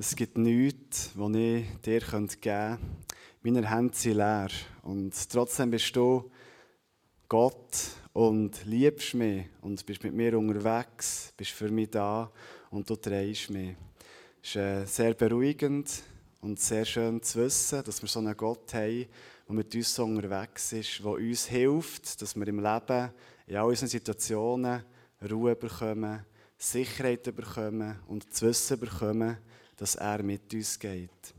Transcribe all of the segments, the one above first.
Es gibt nichts, was ich dir geben könnte. Meine Hände sind leer. Und trotzdem bist du Gott und liebst mich und bist mit mir unterwegs, bist für mich da und du drehst mich. Es ist äh, sehr beruhigend und sehr schön zu wissen, dass wir so einen Gott haben, der mit uns so unterwegs ist, der uns hilft, dass wir im Leben, in all unseren Situationen Ruhe bekommen, Sicherheit bekommen und zu wissen bekommen, dass er mit uns geht.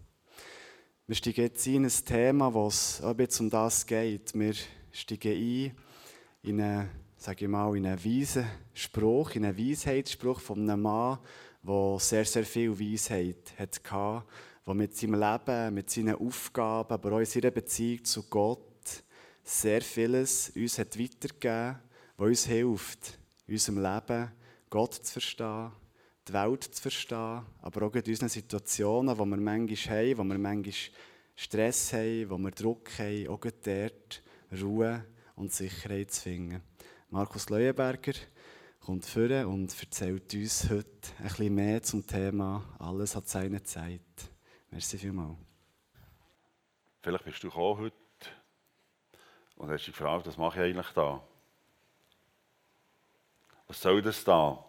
Wir steigen jetzt in ein Thema, es jetzt um das geht. Wir steigen ein in einen, sage ich mal, in einen weisen Spruch, in einen Weisheitsspruch von einem Mann, der sehr, sehr viel Weisheit hatte, der mit seinem Leben, mit seinen Aufgaben, aber auch in seiner Beziehung zu Gott sehr vieles uns hat weitergegeben, was uns hilft, in unserem Leben Gott zu verstehen, die Welt zu verstehen, aber auch in unseren Situationen, wo wir manchmal haben, wo wir manchmal Stress haben, wo wir Druck haben, auch dort Ruhe und Sicherheit zu finden. Markus Leuenberger kommt vor und erzählt uns heute ein bisschen mehr zum Thema «Alles hat seine Zeit». Merci vielmals. Vielleicht bist du heute und hast dich gefragt, was mache ich eigentlich da? Was soll das da?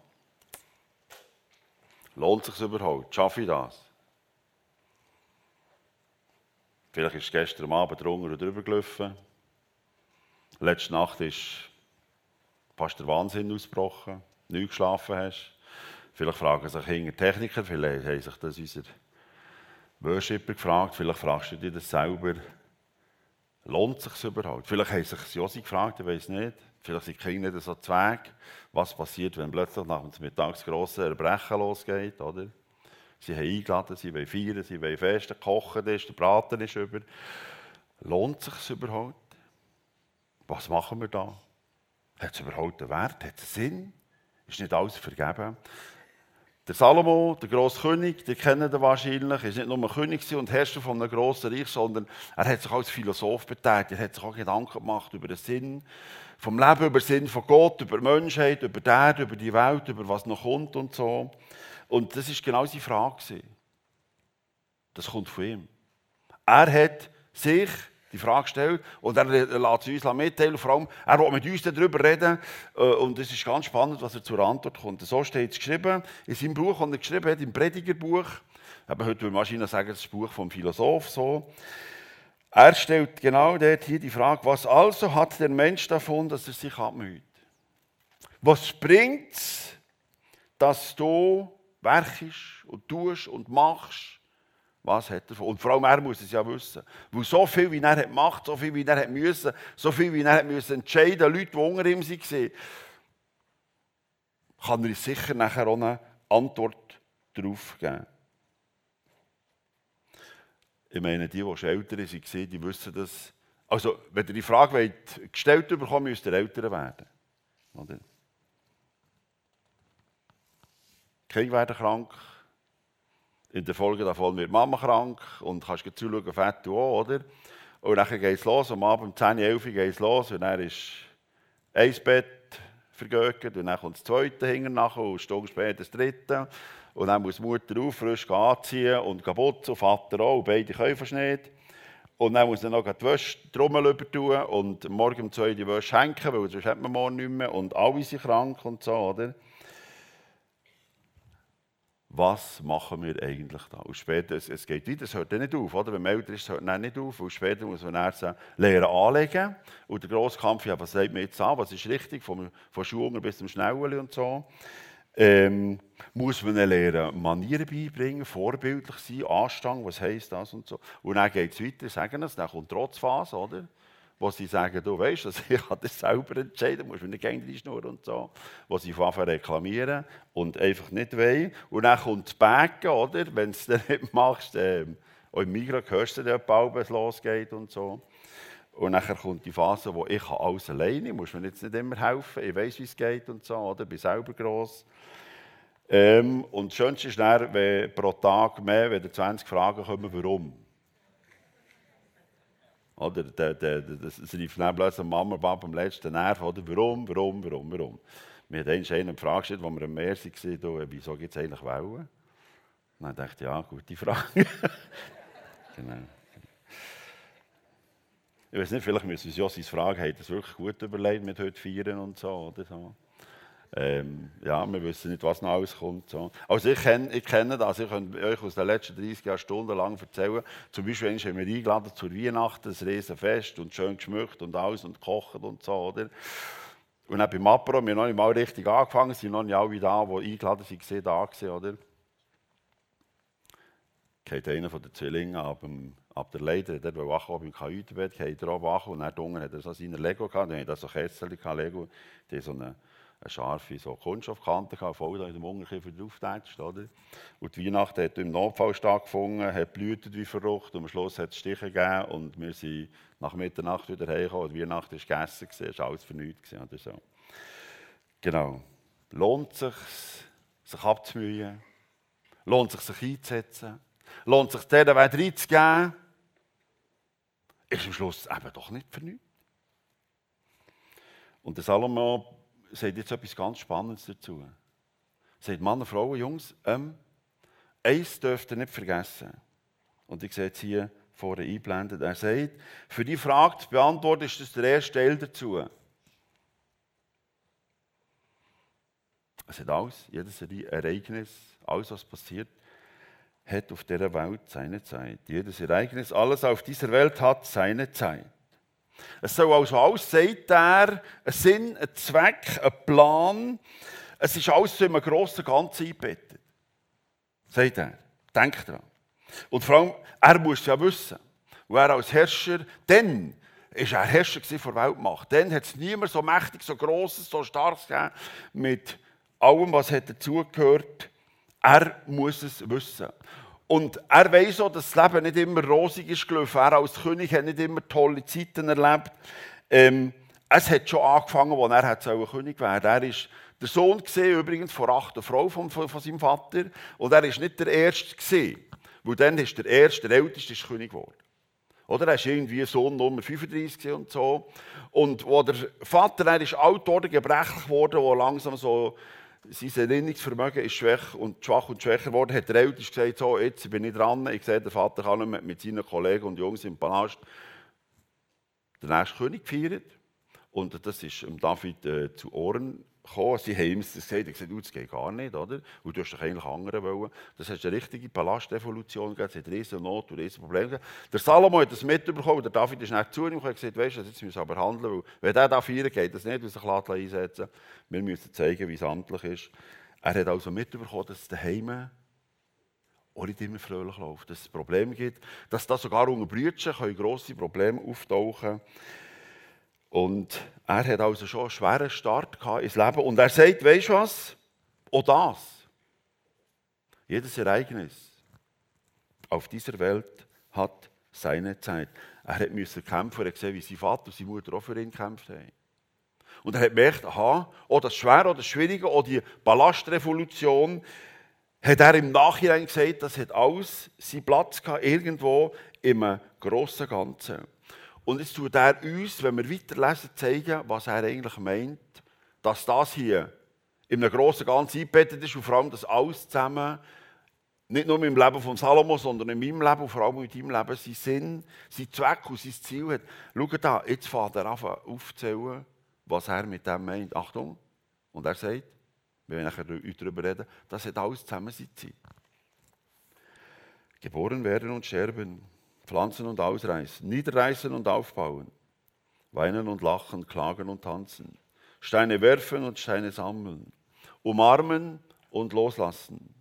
Lohnt sich überhaupt? Schaffe ich das? Vielleicht ist gestern Abend drunter oder drüber gelaufen. Letzte Nacht ist fast der Wahnsinn ausgebrochen. Nicht geschlafen hast. Vielleicht fragen sich hinter Techniker, vielleicht haben sich das unser Worshipper gefragt, vielleicht fragst du dich das selber. Lohnt sich überhaupt? Vielleicht haben sich Josi gefragt, ich weiß nicht. Vielleicht sind die Kinder so zweig. Was passiert, wenn plötzlich nach dem grosse Erbrechen losgeht, oder? Sie haben eingeladen, sie wollen feiern, sie wollen festen, kochen ist, der Braten ist über. Lohnt sich überhaupt? Was machen wir da? Hat es überhaupt einen Wert? Hat es Sinn? Ist nicht alles vergeben? Der Salomo, der grosse König, den kennen ihr wahrscheinlich, ist nicht nur König und Herrscher von einem grossen Reich, sondern er hat sich als Philosoph betätigt. Er hat sich auch Gedanken gemacht über den Sinn vom Leben, über den Sinn von Gott, über die Menschheit, über die Erde, über die Welt, über was noch kommt und so. Und das ist genau seine Frage. Das kommt von ihm. Er hat sich die Frage gestellt und er lässt sie uns mitteilen. Vor allem, er will mit uns darüber reden. Äh, und es ist ganz spannend, was er zur Antwort kommt. So steht es geschrieben in seinem Buch, das er geschrieben hat, im Predigerbuch. Aber heute würde man wahrscheinlich sagen, das ist das Buch vom Philosoph. So. Er stellt genau dort hier die Frage, was also hat der Mensch davon, dass er sich abmüht? Was bringt es, dass du werkst und tust und machst? Was hat er davon? Und vor allem er muss es ja wissen. Weil so viel, wie er hat gemacht, so viel, wie er hat müssen, so viel, wie er hat müssen entscheiden, Leute, die unter ihm waren, kann er sicher nachher auch eine Antwort darauf geben. Ich meine, die, die schon älter waren, die wissen das. Also, wenn ihr die Frage wollt, gestellt bekommen, müsst ihr älter werden. Oder? Kinder werden krank. In der Folge davon wird Mama krank und kannst zuschauen, fett du auch, oder? Und dann geht es los, am Abend um 10, 11 Uhr geht es los und dann ist ein Bett vergökert und dann kommt das zweite hinten nachher und eine Stunde später das dritte. Und dann muss Mutter auf, frisch anziehen und putzen, und Vater auch, beide können nicht. Und dann muss er noch die Wäsche Trommel übertun und morgen um zwei die Wäsche hängen, weil sonst hat man morgen nicht mehr. Und alle sind krank und so, oder? Was machen wir eigentlich da? Und später, es, es geht weiter, es hört dann nicht auf, oder? Wenn man älter ist, hört es nicht auf. Und später muss man dann lernen anlegen. Und der grosse Kampf, ja, was sagt man jetzt an? Was ist richtig? Von, von Schuhen bis zum Schnellen und so ähm, muss man lernen, Manieren beibringen, vorbildlich sein, Anstand, was heisst das und so. Und dann geht es weiter, sagen es, dann kommt die Trotzphase, oder? Wo sie sagen, du weißt, also ich kann das selber entscheiden, musst du nicht gegen schnurren und so. Wo sie anfangen reklamieren und einfach nicht wollen. Und dann kommt das Backen, oder? Wenn du es dann nicht machst, ähm, auch im Migros hörst du dann wenn es losgeht und so. Und dann kommt die Phase, wo ich alles alleine, muss mir jetzt nicht immer helfen, ich weiß, wie es geht und so, oder? Ich bin selber gross. Ähm, und das Schönste ist dann, wenn pro Tag mehr als 20 Fragen kommen, warum. Oder der, der, das rief dann plötzlich Mama, Papa am letzten Nerv, oder? Warum, warum, warum, warum? Mir hat einmal eine Frage gestellt, wo wir am Meer waren, wieso gibt es eigentlich Wellen? dann dachte ich, ja, gute Frage. genau. Ich weiß nicht, vielleicht müssen wir uns Jossis fragen, hat das wirklich gut überlegt mit heute feiern und so, oder so. Ähm, ja, wir wissen nicht, was noch alles kommt. So. Also ich kenne, ich kenne das, ich kann euch aus den letzten 30 Jahren stundenlang erzählen. Zum Beispiel haben wir eingeladen zur Weihnachten, ein Riesenfest und schön geschmückt und alles und gekocht und so, oder? Und dann beim Apro, wir haben noch nicht mal richtig angefangen, sind noch nicht alle da, die eingeladen waren, da gewesen, oder? Geht einer von den Zwillingen ab, ab der Leiter, der war wach beim Kajütenbett, geht er oben wach und dann hat er so seine Lego gehabt, dann hat er so Kessel Lego, die so eine eine scharfe so Kunststoffkante gehabt, voll da in dem Unterkiefer draufgetatscht, oder? Und die Weihnachten hat im Notfall stattgefunden, hat blühtet wie verrückt und am Schluss hat es Stiche gegeben und wir sind nach Mitternacht wieder heimgekommen und Weihnachten war gegessen, es war alles für nichts oder so. Genau. Lohnt es sich, sich abzumühen? Lohnt es sich, sich einzusetzen? Lohnt es sich, denen Weg reinzugeben? Ist am Schluss eben doch nicht nichts. Und der Salomo sagt jetzt etwas ganz Spannendes dazu. Er sagt, Mann, Frauen, Jungs, ähm, eins dürft ihr nicht vergessen. Und ich sehe jetzt hier vorne einblendet. Er sagt, für die Frage zu beantworten, ist das der erste Teil dazu. Es hat alles, jedes Ereignis, alles, was passiert, hat auf dieser Welt seine Zeit. Jedes Ereignis, alles auf dieser Welt hat seine Zeit. Es soll also alles, sagt er, ein Sinn, ein Zweck, ein Plan. Es ist alles in einem grossen Ganzen eingebettet. Sagt er. Denkt dran. Und vor allem, er muss ja wissen. Und er als Herrscher, dann war er Herrscher vor der Weltmacht. Dann hat es niemand so mächtig, so grosses, so starkes gegeben, mit allem, was dazugehört. Er muss es wissen. Und er weiß auch, dass das Leben nicht immer rosig ist gelaufen. Er als König hat nicht immer tolle Zeiten erlebt. Ähm, es hat schon angefangen, als er hat König werden Er ist der Sohn gesehen, übrigens von achter Frau von, von, von, seinem Vater. Und er ist nicht der Erste gesehen, weil dann ist der Erste, der Älteste, ist König geworden. Oder er ist irgendwie Sohn Nummer 35 und so. Und wo der Vater, er ist alt geworden, gebrechlich geworden, wo langsam so sein Erinnerungsvermögen ist schwach und, schwach und schwächer geworden, hat der Älteste gesagt, so, jetzt bin ich dran, ich sehe, der Vater kann nicht mit seinen Kollegen und Jungs im Palast den nächsten König feiern. Und das ist David äh, zu Ohren gekommen. Sie haben ihm das gesagt, er gesagt, das geht gar nicht, oder? Und du hast doch eigentlich andere wollen. Das heißt, eine richtige Palastevolution gegeben, es hat riesen Not und riesen Probleme Der Salomo hat das mitbekommen, der David ist nicht zu ihm und hat gesagt, weißt du, jetzt müssen wir aber handeln, weil wenn der da feiern geht, das nicht, weil sich einsetzen Wir müssen zeigen, wie es amtlich ist. Er hat also mitbekommen, dass es daheim auch nicht immer fröhlich läuft, dass es Probleme gibt, dass da sogar unter Brüdern grosse Probleme auftauchen können. Und er hat also schon einen schweren Start ins Leben. Und er sagt, weißt du was? Auch das. Jedes Ereignis auf dieser Welt hat seine Zeit. Er musste kämpfen, er hat gesehen, wie sein Vater und seine Mutter auch für ihn gekämpft haben. Und er hat gemerkt, aha, auch das Schwere, auch das Schwierige, auch die Ballastrevolution, hat er im Nachhinein gesagt, das hat alles seinen Platz gehabt, irgendwo im grossen Ganzen. Und jetzt tut er uns, wenn wir weiterlesen, zeigen, was er eigentlich meint, dass das hier in einem grossen Ganzen eingebettet ist und vor allem, dass alles zusammen, nicht nur im Leben von Salomo, sondern in meinem Leben und vor allem in deinem Leben, seinen Sinn, seinen Zweck und sein Ziel hat. Schau da, jetzt fängt er an aufzuzählen, was er mit dem meint. Achtung, und er sagt, wir werden nachher darüber reden, das hat alles zusammen seine Zeit. Geboren werden und sterben, pflanzen und ausreißen, niederreißen und aufbauen, weinen und lachen, klagen und tanzen, Steine werfen und Steine sammeln, umarmen und loslassen,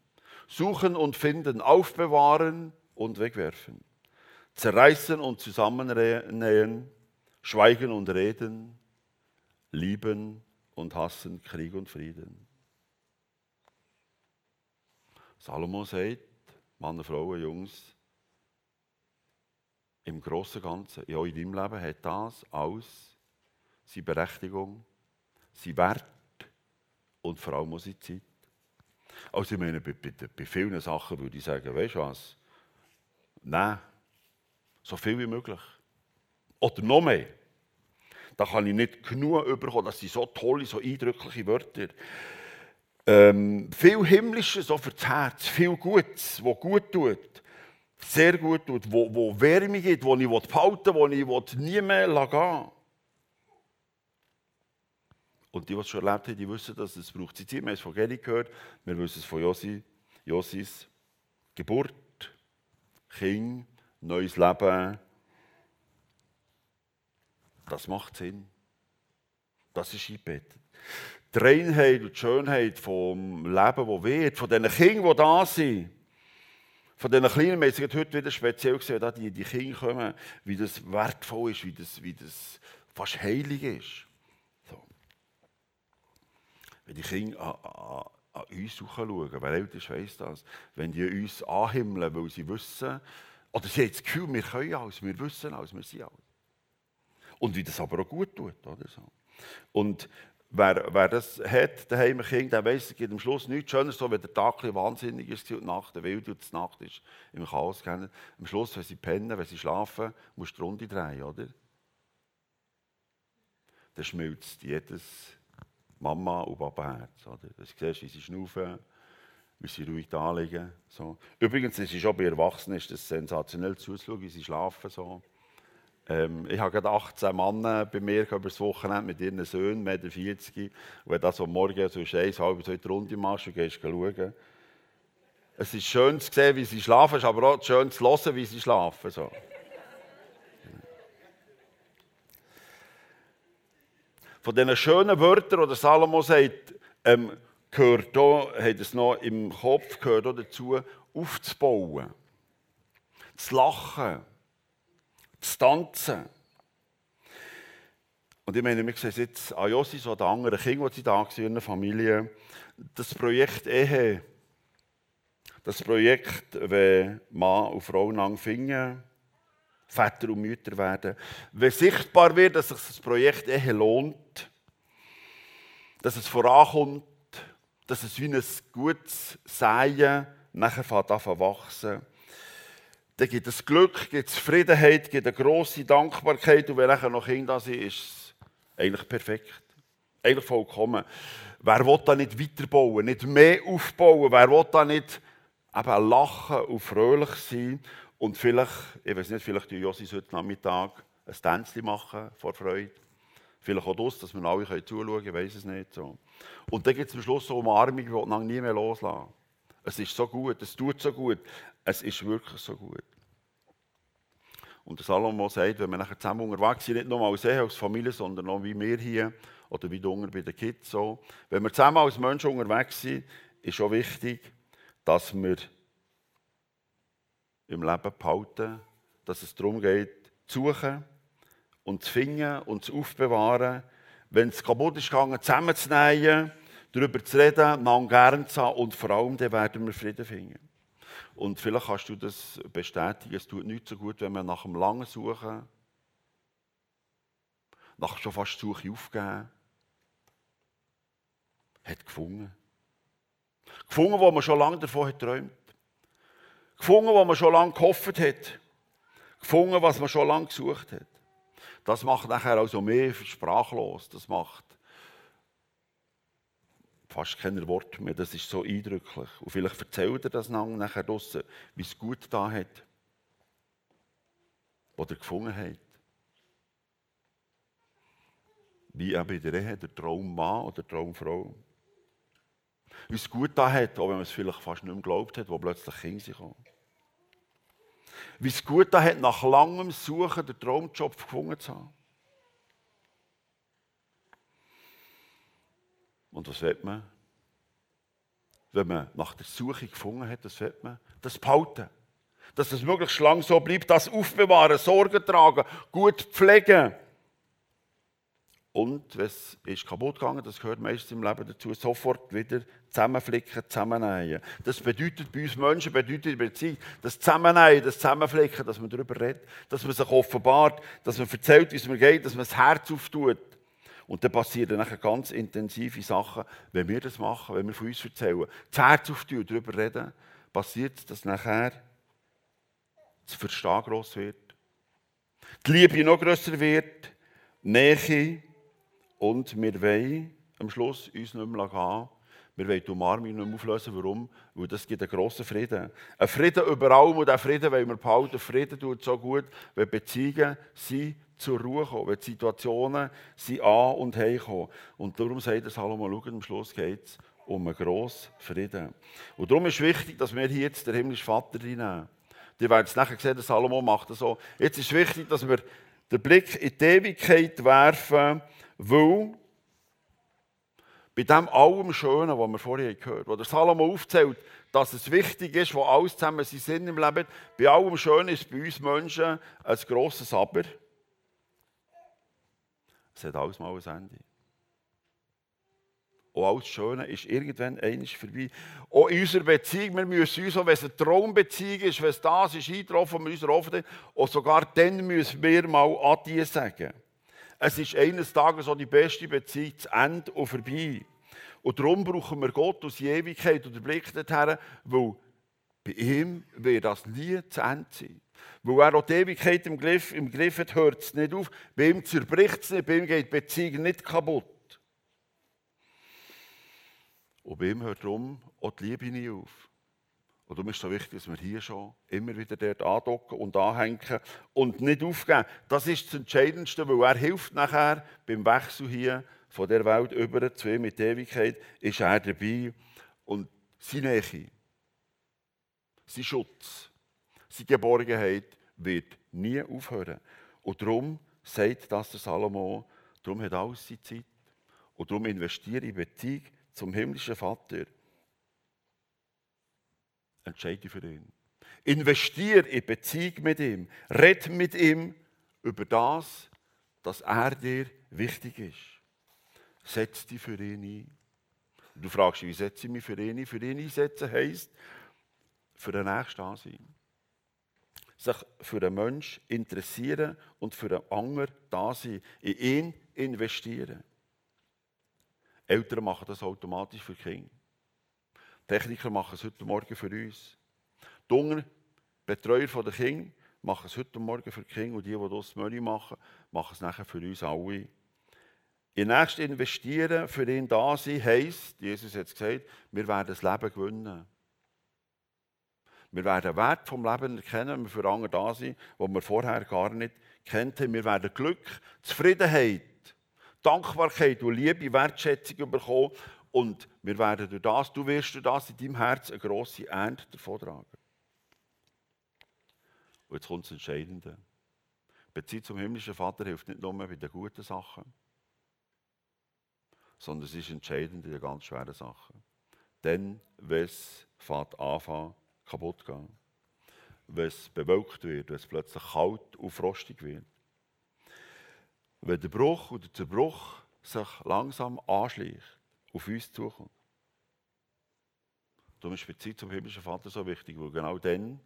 suchen und finden, aufbewahren und wegwerfen, zerreißen und zusammennähen, schweigen und reden, lieben und hassen, Krieg und Frieden. Salomo sagt, Männer, Frauen, Jungs, im Großen und Ganzen, in deinem Leben hat das alles seine Berechtigung, seinen Wert und vor allem auch seine Zeit. Also ich meine, bei, bei, bei vielen Sachen würde ich sagen, weißt du was? Nein, so viel wie möglich. Oder noch mehr. Da kann ich nicht genug überkommen, das sind so tolle, so eindrückliche Wörter. ähm, viel Himmlisches so das Herz, viel Gutes, was gut tut, sehr gut tut, wo, wo Wärme gibt, wo ich behalten will, wo ich nie mehr gehen will. Und die, die es schon erlebt haben, die wissen, dass es braucht Zeit. Wir haben es von Geri gehört, wir wissen es von Josi, Josis Geburt, Kind, neues Leben. Das macht Sinn. Das ist eingebettet. Die Reinheit und die Schönheit vom Leben, das wird, von diesen Kindern, die da sind, von diesen kleinen Mädchen, heute wieder speziell gesehen, dass die, die Kinder kommen, wie das wertvoll ist, wie das, wie das fast heilig ist. So. Wenn die Kinder an, an, an uns schauen, wer älter ist, weiss das, wenn die uns anhimmeln, weil sie wissen, oder sie haben das Gefühl, wir können alles, wir wissen alles, wir sind alles. Und wie das aber auch gut tut. Oder so. Und wer, wer das hat, daheim ein Kind, der weiss, es gibt am Schluss nichts Schöneres, so wenn der Tag wahnsinnig ist und die Nacht der Wild und die Nacht ist im Chaos. Kennen. Am Schluss, wenn sie pennen, wenn sie schlafen, musst du die Runde drehen, oder? Dann schmilzt jedes Mama und Papa-Herz. Oder? Du siehst, wie sie schnaufen, wie sie ruhig da liegen. So. Übrigens, es ist auch bei Erwachsenen ist das sensationell zuzuschauen, wie sie schlafen. So. Ähm, ich habe gerade 18 Männer bei mir über das Wochenende mit ihren Söhnen, Meter 40. Und wenn du so morgen so eins, halb so in die Runde machst und gehst schauen. Es ist schön zu sehen, wie sie schlafen, aber auch schön zu hören, wie sie schlafen. So. Von diesen schönen Wörtern, die Salomo sagt, ähm, gehört auch, hat es noch im Kopf gehört dazu, aufzubauen, zu lachen, zu tanzen. Und ich meine, wir sehen jetzt an Josis oder anderen Kindern, die da waren in der Familie, das Projekt Ehe, das Projekt, wenn Mann und Frau lang finden, Väter und Mütter werden, wenn sichtbar wird, dass sich das Projekt Ehe lohnt, dass es vorankommt, dass es wie ein gutes Säen nachher fängt an wachsen dann gibt es Glück, gibt es Zufriedenheit, gibt eine grosse Dankbarkeit und wenn nachher noch Kinder sind, ist es eigentlich perfekt. Eigentlich vollkommen. Wer will da nicht weiterbauen, nicht mehr aufbauen? Wer will da nicht eben lachen und fröhlich sein? Und vielleicht, ich weiß nicht, vielleicht tun Josis heute Nachmittag ein Tänzchen machen vor Freude. Vielleicht auch das, dass wir alle zuschauen können, ich weiß es nicht. So. Und dann gibt es am Schluss so Umarmung, die man nie mehr loslassen. Es ist so gut, es tut so gut. Es ist wirklich so gut. Und der Salomo sagt, wenn wir nachher zusammen unterwegs sind, nicht nur als Ehe, als Familie, sondern auch wie wir hier oder wie du bei den Kids so. Wenn wir zusammen als Menschen unterwegs sind, ist auch wichtig, dass wir im Leben behalten, dass es darum geht, zu suchen und zu finden und zu aufbewahren. Wenn es kaputt ist gegangen, zusammenzunehmen, darüber zu reden, einander gern zu haben und vor allem, dann werden wir Frieden finden. Und vielleicht kannst du das bestätigen, es tut nicht so gut, wenn man nach einem langen Suchen, nach schon fast Suche aufgeben, hat gefunden. Gefunden, wo man schon lange davon hat träumt. Gefunden, wo man schon lange gehofft hat. Gefunden, was man schon lange gesucht hat. Das macht nachher also mehr sprachlos. Das macht fast keine Worte mehr. Das ist so eindrücklich. Und vielleicht erzählt er das nachher draussen, wie es gut da hat. Oder gefunden hat. Wie eben in der Ehe, der Traummann oder Traumfrau. Wie es gut da hat, auch wenn man es vielleicht fast nicht mehr geglaubt hat, wo plötzlich Kinder kommen. Wie es gut da hat, nach langem Suchen den Traumjob gefunden zu haben. Und was wird man? Wenn man nach der Suche gefunden hat, das wird man das behalten. Dass es möglichst lang so bleibt, das aufbewahren, Sorge tragen, gut pflegen. Und wenn es ist kaputt gegangen, das gehört meistens im Leben dazu, sofort wieder zusammenflicken, zusammennähen. Das bedeutet bei uns Menschen, bedeutet in Beziehung, das Zusammennähen, das Zusammenflicken, dass man darüber redet, dass man sich offenbart, dass man erzählt, wie es mir geht, dass man das Herz auftut. Und dann passieren nachher ganz intensive Sachen, wenn wir das machen, wenn wir von uns erzählen. Das Herz auftun, darüber reden, passiert, dass nachher das Verstehen gross wird. Die Liebe noch grösser wird, Nähe und wir wollen am Schluss uns nicht mehr gehen. Wir wollen die Umarmung nicht mehr auflösen. Warum? Weil das gibt einen grossen Frieden. Ein Frieden über allem und diesen Frieden wollen wir behalten. Frieden tut so gut, wenn Beziehungen sind zur Ruhe kommen, wenn die Situationen sind an- und heimkommen. Und darum sagt der Salomo, schau, am Schluss geht es um einen grossen Frieden. Und darum ist es wichtig, dass wir hier jetzt den himmlischen Vater reinnehmen. Ihr werdet es nachher sehen, der Salomo macht das so. Jetzt ist es wichtig, dass wir den Blick in die Ewigkeit werfen, weil bei dem allem Schönen, was wir vorher gehört haben, wo der Salomo aufzählt, dass es wichtig ist, wo alles zusammen seinen Sinn im Leben bei allem Schönen ist bei uns Menschen ein grosses Aber. Es hat alles mal ein Ende. Und alles Schöne ist irgendwann eines vorbei. Auch in unserer Beziehung, wir müssen uns, auch wenn es eine Traumbeziehung ist, wenn es das ist eingetroffen, wir uns offen und sogar dann müssen wir mal Adieu sagen. Es ist eines Tages so die beste Beziehung zu Ende und vorbei. Und darum brauchen wir Gott aus Ewigkeit und der Blick dorthin, weil bei ihm wird das nie zu Ende sein. Weil er auch die Ewigkeit im Griff, im Griff hat, hört es nicht auf. Bei ihm zerbricht es nicht, bei ihm geht die Beziehung nicht kaputt. Und bei ihm hört darum auch die Liebe nie auf. Und darum ist es so wichtig, dass wir hier schon immer wieder dort andocken und anhängen und nicht aufgeben. Das ist das Entscheidendste, weil er hilft nachher beim Wechsel hier von der Welt über zu ihm mit der Ewigkeit, ist er dabei und seine Nähe, sein Schutz, seine Geborgenheit wird nie aufhören. Und darum sagt das der Salomo, darum hat alles seine Zeit. Und darum investiere ich in Beziehung zum himmlischen Vater entscheide für ihn. Investiere in Beziehung mit ihm. Red mit ihm über das, dass er dir wichtig ist. Setz dich für ihn ein. Du fragst, wie setze ich mich für ihn ein? Für ihn einsetzen heisst, für den Nächsten ansehen. Sich für einen Menschen interessieren und für einen anderen da sein. In ihn investieren. Eltern machen das automatisch für Kinder. Techniker machen es heute Morgen für uns. Die Jungen, Betreuer der Kinder, machen es heute Morgen für die Kinder und die, die das Menü machen, machen es nachher für uns alle. In nächst investieren, für ihn da sein, heisst, Jesus hat es gesagt, wir werden das Leben gewinnen. Wir werden den Wert vom Leben erkennen, wenn wir für andere da sind, wo wir vorher gar nicht kennt haben. Wir werden Glück, Zufriedenheit, Dankbarkeit und Liebe, Wertschätzung bekommen und wir werden durch das, du wirst durch das in deinem Herz eine grosse Ernte davon tragen. Und jetzt kommt das Entscheidende. Beziehung zum himmlischen Vater hilft nicht nur bei den guten Sachen, sondern es ist entscheidend in den ganz schweren Sachen. Denn, wenn es anfängt, kaputt gehen, wenn es bewölkt wird, wenn es plötzlich kalt und frostig wird, wenn der Bruch oder der Zerbruch sich langsam anschleicht, auf uns zukommt. Darum ist die Beziehung zum himmlischen Vater so wichtig, weil genau dann,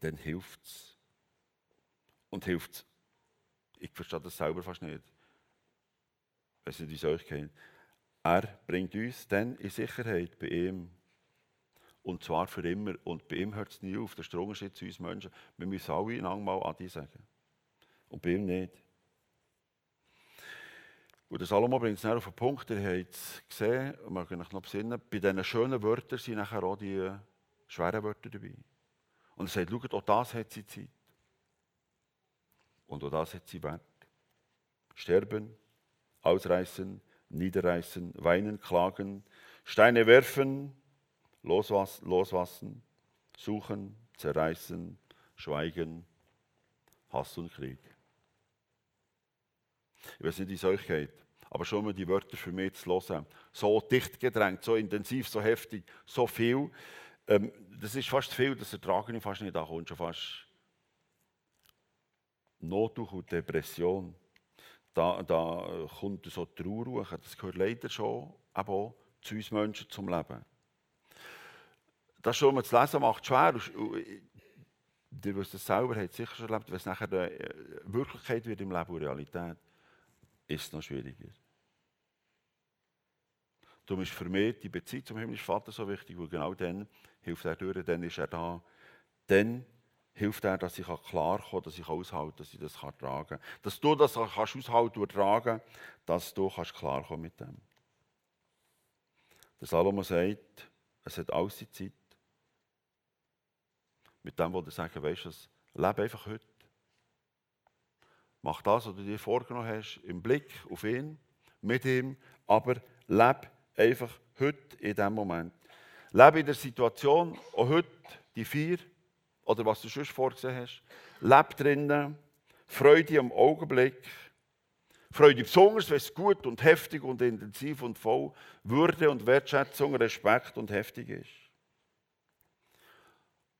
dann hilft es. Und hilft es. Ich verstehe das selber fast nicht. Wenn es nicht euch kennt. Er bringt uns dann in Sicherheit bei ihm. Und zwar für immer. Und bei ihm hört es nie auf. Der ist der zu uns Menschen. Wir müssen alle einander mal Adi sagen. Und bei ihm nicht. Und der Salomo bringt es auf den Punkt, ihr habt es gesehen, man kann euch noch besinnen, bei diesen schönen Wörtern sind nachher auch die schweren Wörter dabei. Und er sagt, schaut, auch das hat sie Zeit. Und auch das hat sie Wert. Sterben, ausreißen, niederreißen, weinen, klagen, Steine werfen, loswassen, suchen, zerreißen, schweigen, Hass und Krieg. Ich weiß nicht, wie es euch geht, aber schon mal die Wörter für mich zu hören. So dicht gedrängt, so intensiv, so heftig, so viel. Ähm, das ist fast viel, das ertrage ich fast nicht. Da kommt schon fast Nottuch und Depression. Da, da kommt so Trauer Das gehört leider schon auch zu uns Menschen zum Leben. Das schon mal zu lesen macht schwer. Ihr wisst es selber, habt sicher schon erlebt, wenn es nachher äh, Wirklichkeit wird im Leben und Realität ist es noch schwieriger. Darum ist für mich die Beziehung zum himmlischen Vater so wichtig, weil genau dann hilft er durch, dann ist er da. Dann hilft er, dass ich klar komme, dass ich aushalte, dass ich das tragen kann. Dass du das kannst aushalten und tragen dass du kannst klar kommen mit dem. Der Salomo sagt, es hat alles seine Zeit. Mit dem, was er sagen, weißt du, lebe einfach heute. Mach das, was du dir vorgenommen hast, im Blick auf ihn, mit ihm, aber lebe einfach heute in diesem Moment. Lebe in der Situation, auch heute, die vier, oder was du schon vorgesehen hast. Lebe drinnen, Freude am Augenblick. Freude besonders, wenn es gut und heftig und intensiv und voll Würde und Wertschätzung, Respekt und heftig ist.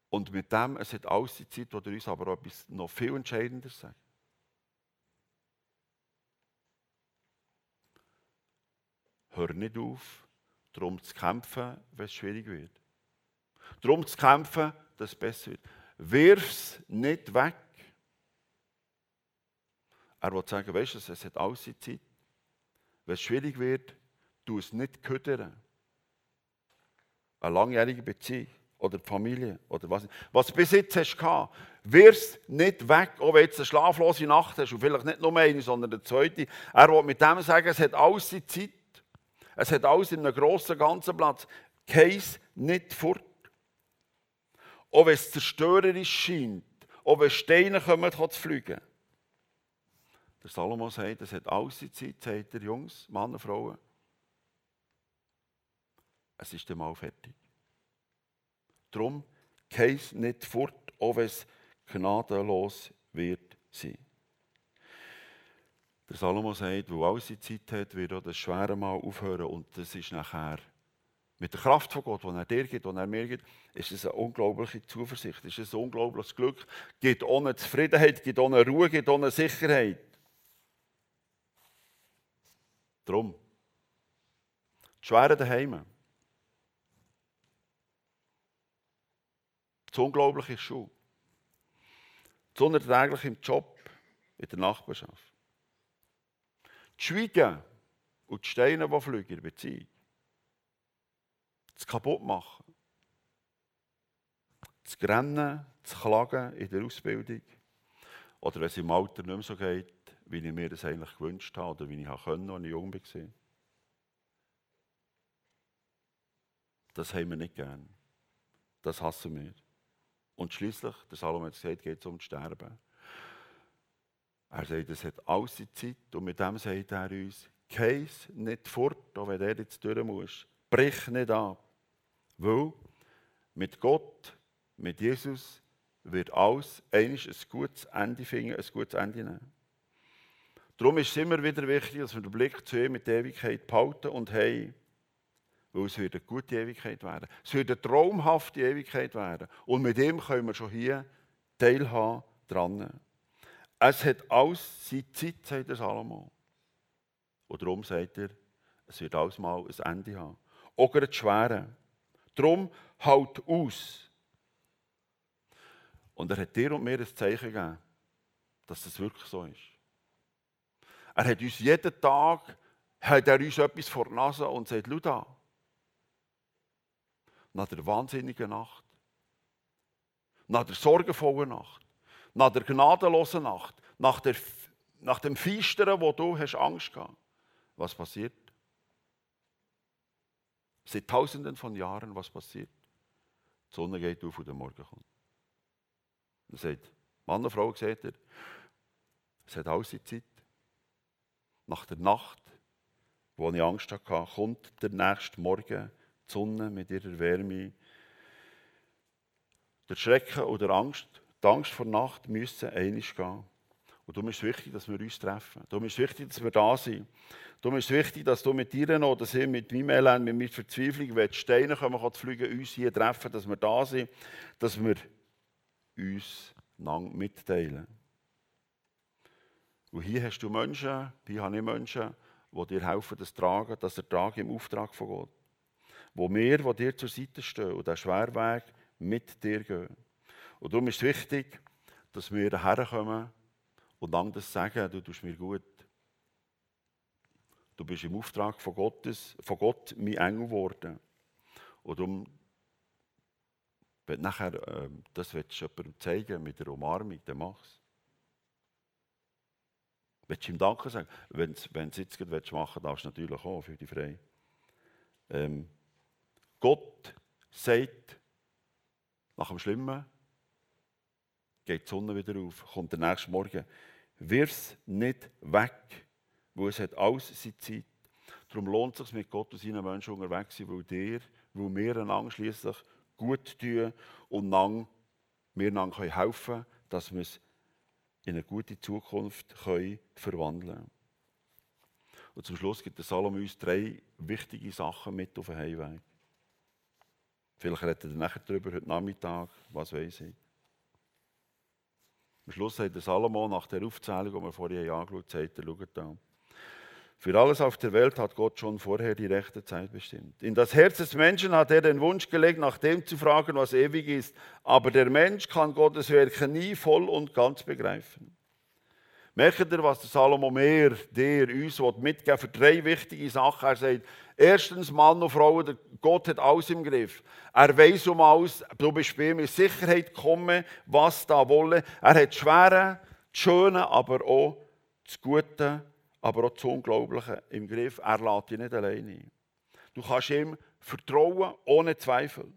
Und mit dem, es hat alles die Zeit, wo er uns aber etwas noch viel entscheidender sagt. Hör nicht auf, darum zu kämpfen, wenn es schwierig wird. Darum zu kämpfen, dass es besser wird. Wirf es nicht weg. Er will sagen, weißt du, es hat alles seine Zeit. Wenn es schwierig wird, tu es nicht ködern. Eine langjährige Beziehung oder Familie oder was. Was du bis jetzt hast gehabt, wirst nicht weg, auch wenn du eine schlaflose Nacht hast und vielleicht nicht nur eine, sondern eine zweite. Er will mit dem sagen, es hat alles seine Zeit. Es hat alles in einem grossen ganzen Platz. Case nicht fort. Wenn es zerstörerisch scheint, auch wenn Steine kommen, zu fliegen. Der Salomo sagt, es hat alles seine Zeit, sagt er, Jungs, Männer, Frauen. Es ist dann mal fertig. Darum case nicht fort, wenn es gnadenlos wird sein. Der Salomo sagt, wo all seine Zeit hat, wird auch das schwere Mal aufhören und das ist nachher mit der Kraft von Gott, die er dir gibt, die er mir gibt, ist es eine unglaubliche Zuversicht, ist es ein unglaubliches Glück, gibt ohne Zufriedenheit, gibt ohne Ruhe, gibt ohne Sicherheit. Drum. Das Schwere daheim. Das Unglaubliche ist schon. Das Unerträgliche im Job, in der Nachbarschaft. Das Schweigen und die Steine, die fliegen in der Beziehung. Das Kaputtmachen. Das Grennen, das Klagen in der Ausbildung. Oder wenn es im Alter nicht mehr so geht, wie ich mir das eigentlich gewünscht habe oder wie ich können, als ich jung war. Das haben wir nicht gern. Das hassen wir. Und schließlich, der Salomon hat gesagt, geht es um das Sterben. Er sagt, es hat alles seine Zeit und mit dem sagt er uns, Case nicht fort, auch wenn er jetzt durch muss. Brich nicht ab. Weil mit Gott, mit Jesus, wird alles ein gutes Ende finden, ein gutes Ende nehmen. Darum ist es immer wieder wichtig, dass wir den Blick zu ihm mit der Ewigkeit behalten und haben, weil es wird eine gute Ewigkeit werden. Es wird eine traumhafte Ewigkeit werden. Und mit ihm können wir schon hier teilhaben dran. Es hat alles seine Zeit, sagt der Salomo. Und darum sagt er, es wird alles mal ein Ende haben. Auch das Schwere. Darum halt aus. Und er hat dir und mir ein Zeichen gegeben, dass das wirklich so ist. Er hat uns jeden Tag hat er uns etwas vor der Nase und sagt, schau da, nach der wahnsinnigen Nacht, nach der sorgenvollen Nacht, nach der gnadenlosen Nacht, nach, der, nach dem Feisteren, wo du hast Angst gehabt. Was passiert? Seit tausenden von Jahren, was passiert? Die Sonne geht auf und der Morgen kommt. Er sagt, Mann und Frau, seht ihr, es hat alles seine Zeit. Nach der Nacht, wo ich Angst hatte, kommt der nächste Morgen die Sonne mit ihrer Wärme. Der Schrecken oder Angst, die Angst vor Nacht müssen einig gehen. Und darum ist es wichtig, dass wir uns treffen. Darum ist es wichtig, dass wir da sind. Darum ist es wichtig, dass du mit dir oder sie mit meinem Elend, mit meiner Verzweiflung, wenn die Steine kommen, zu fliegen, uns hier treffen, dass wir da sind, dass wir uns lang mitteilen. Und hier hast du Menschen, hier habe ich Menschen, die dir helfen, das tragen, das ertragen im Auftrag von Gott wo wir, die dir zur Seite stehen und den Schwerweg mit dir gehen. Und darum ist es wichtig, dass wir herkommen und dann das sagen, du tust mir gut. Du bist im Auftrag von, Gottes, von Gott mein Engel geworden. Und darum, wenn nachher äh, das willst du jemandem zeigen mit der Umarmung, dann mach's. Willst du ihm Danke sagen? Wenn du es jetzt machen willst, darfst du natürlich auch, für die frei. Ähm, Gott sagt, nach dem Schlimmen geht die Sonne wieder auf, kommt der nächste Morgen. Wirf nicht weg, wo es hat alles seine Zeit. Darum lohnt es sich mit Gott und seinen Menschen unterwegs zu sein, weil, dir, weil wir einander schliesslich gut tun und lang, wir einander helfen können, dass wir es in eine gute Zukunft können verwandeln können. Und zum Schluss gibt der Salom uns drei wichtige Sachen mit auf den Heimweg. Vielleicht redet er nachher darüber, heute Nachmittag, was weiß ich. Am Schluss sagt der Salomo nach der Aufzählung, die wir vorhin angeschaut haben, sagt er, schaut da. Für alles auf der Welt hat Gott schon vorher die rechte Zeit bestimmt. In das Herz des Menschen hat er den Wunsch gelegt, nach dem zu fragen, was ewig ist. Aber der Mensch kann Gottes Werke nie voll und ganz begreifen. Merkt ihr, was der Salomo mehr dir uns mitgeben für drei wichtige Sachen? Er sagt, erstens, Mann und Frau, Gott hat alles im Griff. Er weiß um alles, du bist bei in Sicherheit gekommen, was da wolle. Er hat das Schwere, das Schöne, aber auch das Gute aber auch das Unglaubliche im Griff. Er lässt dich nicht alleine. Du kannst ihm vertrauen, ohne Zweifel.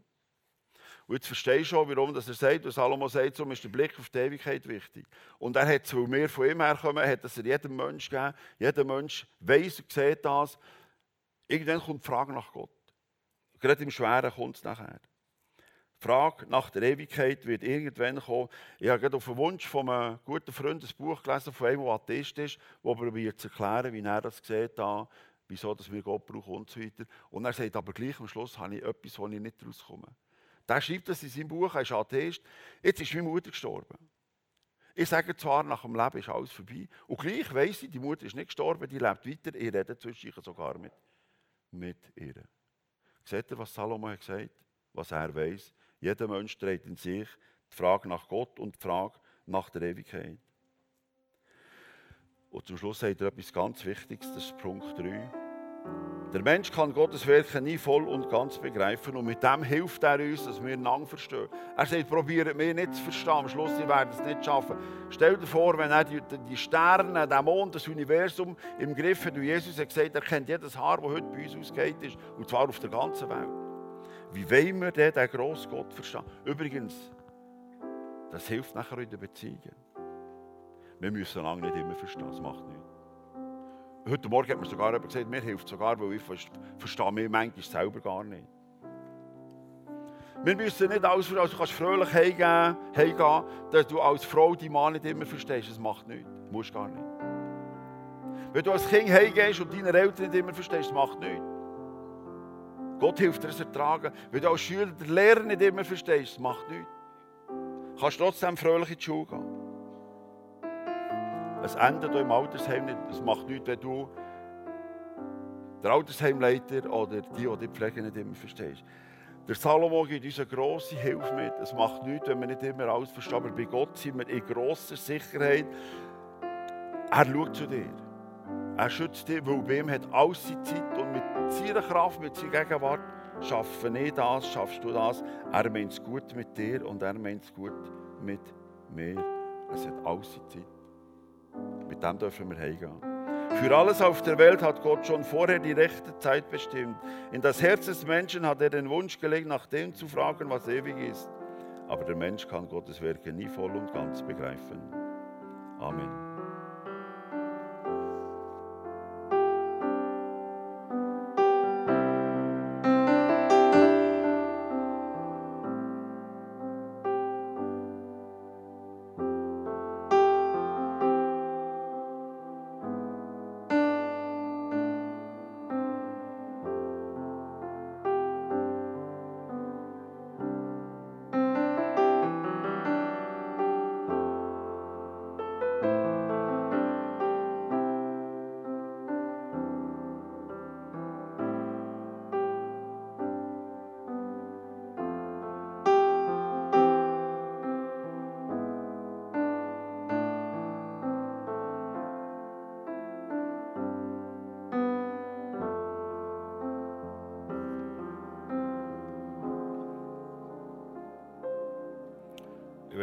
Und jetzt verstehst du schon, warum er sagt, was Salomo sagt, so ist der Blick auf die Ewigkeit wichtig. Und er hat, weil wir von ihm herkommen, hat es jedem Menschen gegeben. Jeder Mensch weiß und sieht das. Irgendwann kommt die Frage nach Gott. Gerade im Schweren kommt es nachher. Die Frage nach der Ewigkeit wird irgendwann kommen. Ich habe gerade auf den Wunsch von einem guten Freund ein Buch gelesen, von einem, der Atheist ist, der probiert zu erklären, wie er das sieht, da, wieso dass wir Gott brauchen und so weiter. Und er sagt aber gleich am Schluss, habe ich etwas, wo ich nicht rauskomme. Der schreibt das in seinem Buch, er ist Atheist. Jetzt ist meine Mutter gestorben. Ich sage zwar, nach dem Leben ist alles vorbei. Und gleich weiss ich, die Mutter ist nicht gestorben, die lebt weiter. Ich rede zwischen sogar mit, mit ihr. Seht ihr, was Salomo hat gesagt? Was er weiß? Jeder Mensch trägt in sich die Frage nach Gott und die Frage nach der Ewigkeit. Und zum Schluss sagt er etwas ganz Wichtiges, das ist Punkt 3. Der Mensch kann Gottes Werke nie voll und ganz begreifen und mit dem hilft er uns, dass wir einander verstehen. Er sagt, probiert mich nicht zu verstehen, am Schluss sie werden es nicht schaffen. Stell dir vor, wenn er die, die Sterne, den Mond, das Universum im Griff hat und Jesus hat gesagt, er kennt jedes Haar, das heute bei uns ausgeht und zwar auf der ganzen Welt. Wie wollen wir denn den grossen Gott verstehen? Übrigens, das hilft nachher in den Beziehungen. Wir müssen lange nicht immer verstehen, das macht nichts. Heute Morgen hat mir sogar jemand gesagt, mir hilft sogar, weil ich verstehe mir manchmal selber gar nicht. Wir müssen nicht alles verstehen, also du kannst fröhlich heimgehen, heimgehen, dass du als Frau die Mann nicht immer verstehst, das macht nichts, musst gar nicht. Wenn du als Kind heimgehst und deine Eltern nicht immer verstehst, das macht nichts. Gott hilft dir es ertragen. Wenn du als Schüler den Lehrer nicht immer verstehst, macht nichts. Du kannst trotzdem fröhlich in die Schule gehen. Es endet auch im Altersheim nicht. Es macht nichts, wenn du der Altersheimleiter oder die, die die Pflege nicht immer verstehst. Der Salomo gibt uns eine grosse Hilfe mit. Es macht nichts, wenn wir nicht immer alles verstehen. Aber bei Gott sind wir in grosser Sicherheit. Er schaut zu dir. Er schützt dich, weil bei ihm hat alles seine Zeit und mit seiner Kraft, mit seiner Gegenwart schaffe ich das, schaffst du das. Er meint es gut mit dir und er meint es gut mit mir. Es hat alles seine Zeit. Mit dem dürfen wir heimgehen. Für alles auf der Welt hat Gott schon vorher die rechte Zeit bestimmt. In das Herz des Menschen hat er den Wunsch gelegt, nach dem zu fragen, was ewig ist. Aber der Mensch kann Gottes Werke nie voll und ganz begreifen. Amen.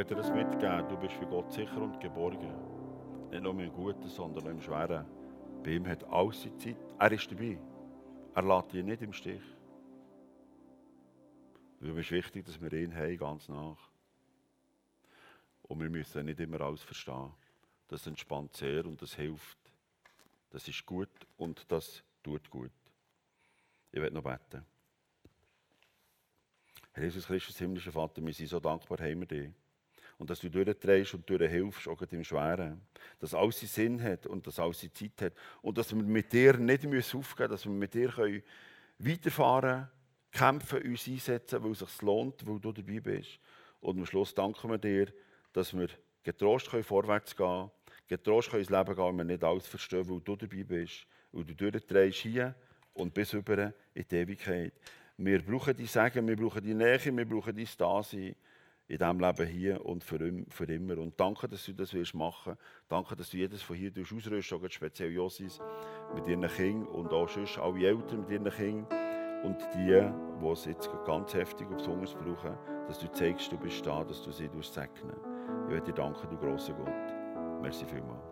Werde dir das mitgeben. Du bist für Gott sicher und geborgen. Nicht nur im Guten, sondern auch im Schweren. Bei ihm hat alles seine Zeit. Er ist dabei. Er lässt dich nicht im Stich. Es ist wichtig, dass wir ihn haben, ganz nach. Und wir müssen nicht immer alles verstehen. Das entspannt sehr und das hilft. Das ist gut und das tut gut. Ich werde noch beten. Herr Jesus Christus, himmlischer Vater, wir sind so dankbar, haben wir dich. Und dass du durchdrehst und durchhilfst, auch im Schweren. Dass alles seinen Sinn hat und dass alles seine Zeit hat. Und dass wir mit dir nicht aufgeben müssen, dass wir mit dir weiterfahren können, kämpfen, uns einsetzen, weil es sich lohnt, weil du dabei bist. Und am Schluss danken wir dir, dass wir getrost können vorwärts gehen können, getrost können ins Leben gehen, wenn wir nicht alles verstehen, weil du dabei bist, weil du durchdrehst hier und bis über in die Ewigkeit. Wir brauchen die Segen, wir brauchen die Nähe, wir brauchen dein Dasein in diesem Leben hier und für, immer. Und danke, dass du das willst machen Danke, dass du jedes von hier ausrüstest, speziell Josis, mit ihren Kindern und auch sonst alle Eltern mit ihren Kindern. Und die, die es jetzt ganz heftig und besonders brauchen, dass du zeigst, du bist da, dass du sie segnen Ich möchte dir danken, du grosser Gott. Merci vielmals.